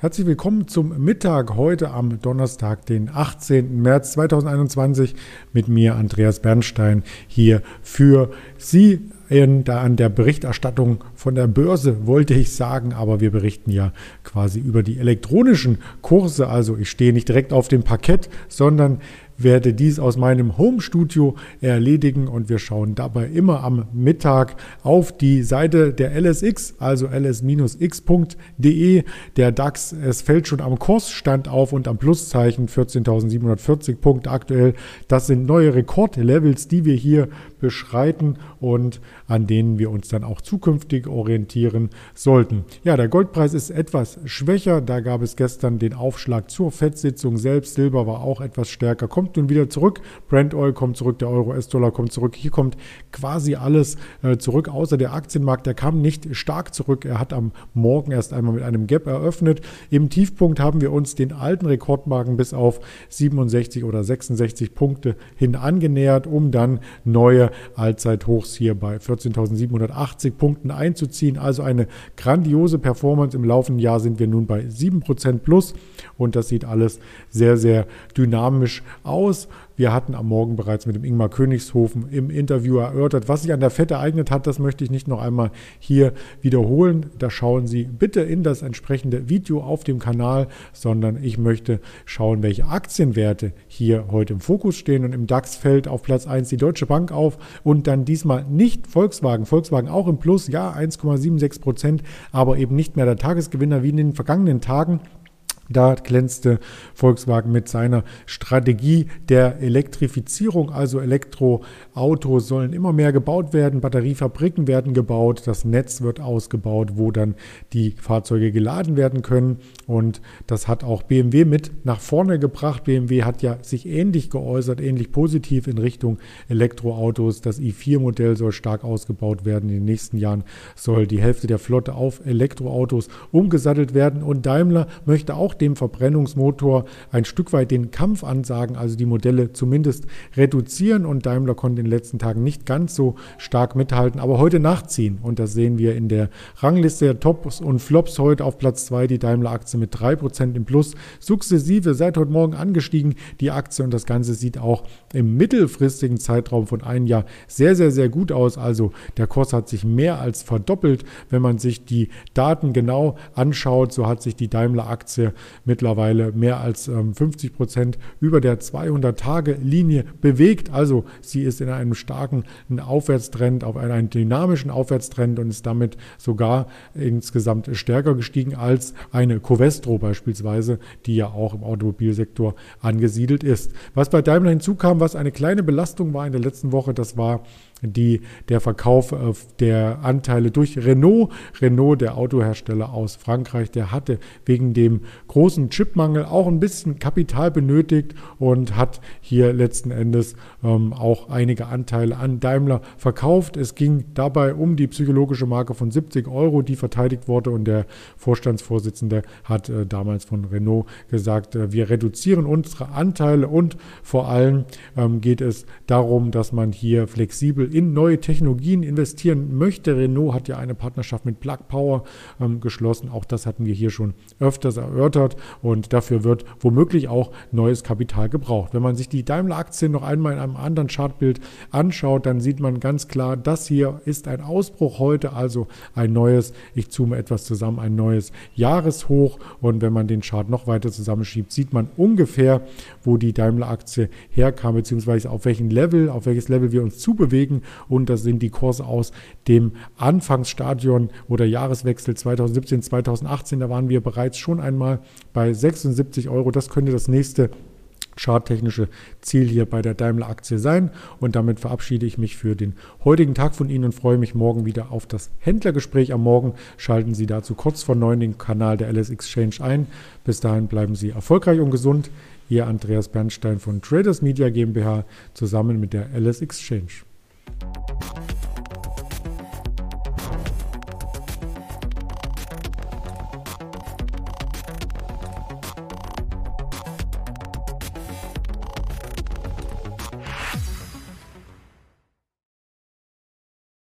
Herzlich willkommen zum Mittag heute am Donnerstag, den 18. März 2021 mit mir, Andreas Bernstein, hier für Sie in, da an der Berichterstattung von der Börse, wollte ich sagen, aber wir berichten ja quasi über die elektronischen Kurse. Also ich stehe nicht direkt auf dem Parkett, sondern werde dies aus meinem Home-Studio erledigen und wir schauen dabei immer am Mittag auf die Seite der LSX, also ls-x.de. Der DAX, es fällt schon am Kursstand auf und am Pluszeichen 14.740 Punkte aktuell. Das sind neue Rekordlevels, die wir hier beschreiten und an denen wir uns dann auch zukünftig orientieren sollten. Ja, der Goldpreis ist etwas schwächer. Da gab es gestern den Aufschlag zur FED-Sitzung selbst. Silber war auch etwas stärker. Kommt kommt nun wieder zurück. Brent Oil kommt zurück, der Euro-US-Dollar kommt zurück. Hier kommt quasi alles äh, zurück, außer der Aktienmarkt. Der kam nicht stark zurück. Er hat am Morgen erst einmal mit einem Gap eröffnet. Im Tiefpunkt haben wir uns den alten Rekordmarken bis auf 67 oder 66 Punkte hin angenähert, um dann neue Allzeithochs hier bei 14.780 Punkten einzuziehen. Also eine grandiose Performance. Im laufenden Jahr sind wir nun bei 7% plus und das sieht alles sehr, sehr dynamisch aus aus. Wir hatten am Morgen bereits mit dem Ingmar Königshofen im Interview erörtert, was sich an der FED ereignet hat. Das möchte ich nicht noch einmal hier wiederholen. Da schauen Sie bitte in das entsprechende Video auf dem Kanal, sondern ich möchte schauen, welche Aktienwerte hier heute im Fokus stehen. Und im DAX fällt auf Platz 1 die Deutsche Bank auf und dann diesmal nicht Volkswagen. Volkswagen auch im Plus, ja, 1,76 Prozent, aber eben nicht mehr der Tagesgewinner wie in den vergangenen Tagen. Da glänzte Volkswagen mit seiner Strategie der Elektrifizierung, also Elektroautos sollen immer mehr gebaut werden, Batteriefabriken werden gebaut, das Netz wird ausgebaut, wo dann die Fahrzeuge geladen werden können. Und das hat auch BMW mit nach vorne gebracht. BMW hat ja sich ähnlich geäußert, ähnlich positiv in Richtung Elektroautos. Das i4-Modell soll stark ausgebaut werden. In den nächsten Jahren soll die Hälfte der Flotte auf Elektroautos umgesattelt werden. Und Daimler möchte auch dem Verbrennungsmotor ein Stück weit den Kampf ansagen, also die Modelle zumindest reduzieren. Und Daimler konnte in den letzten Tagen nicht ganz so stark mithalten, aber heute nachziehen. Und das sehen wir in der Rangliste der Tops und Flops heute auf Platz 2 die Daimler-Aktie mit 3% im Plus. Sukzessive seit heute Morgen angestiegen die Aktie und das Ganze sieht auch im mittelfristigen Zeitraum von einem Jahr sehr, sehr, sehr gut aus. Also der Kurs hat sich mehr als verdoppelt. Wenn man sich die Daten genau anschaut, so hat sich die Daimler-Aktie mittlerweile mehr als ähm, 50 Prozent über der 200-Tage-Linie bewegt. Also sie ist in einem starken Aufwärtstrend, auf einen dynamischen Aufwärtstrend und ist damit sogar insgesamt stärker gestiegen als eine Covestro beispielsweise, die ja auch im Automobilsektor angesiedelt ist. Was bei Daimler hinzukam, was eine kleine Belastung war in der letzten Woche, das war die, der Verkauf äh, der Anteile durch Renault. Renault, der Autohersteller aus Frankreich, der hatte wegen dem großen Chipmangel auch ein bisschen Kapital benötigt und hat hier letzten Endes ähm, auch einige Anteile an Daimler verkauft. Es ging dabei um die psychologische Marke von 70 Euro, die verteidigt wurde und der Vorstandsvorsitzende hat äh, damals von Renault gesagt, äh, wir reduzieren unsere Anteile und vor allem ähm, geht es darum, dass man hier flexibel in neue Technologien investieren möchte. Renault hat ja eine Partnerschaft mit Plug Power ähm, geschlossen. Auch das hatten wir hier schon öfters erörtert und dafür wird womöglich auch neues Kapital gebraucht. Wenn man sich die Daimler-Aktien noch einmal in einem anderen Chartbild anschaut, dann sieht man ganz klar, das hier ist ein Ausbruch heute, also ein neues, ich zoome etwas zusammen, ein neues Jahreshoch und wenn man den Chart noch weiter zusammenschiebt, sieht man ungefähr, wo die Daimler-Aktie herkam, beziehungsweise auf welchen Level, auf welches Level wir uns zubewegen und das sind die Kurse aus dem Anfangsstadion oder Jahreswechsel 2017, 2018. Da waren wir bereits schon einmal bei 76 Euro. Das könnte das nächste charttechnische Ziel hier bei der Daimler-Aktie sein. Und damit verabschiede ich mich für den heutigen Tag von Ihnen und freue mich morgen wieder auf das Händlergespräch. Am Morgen schalten Sie dazu kurz vor neun den Kanal der LS Exchange ein. Bis dahin bleiben Sie erfolgreich und gesund. Ihr Andreas Bernstein von Traders Media GmbH zusammen mit der LS Exchange.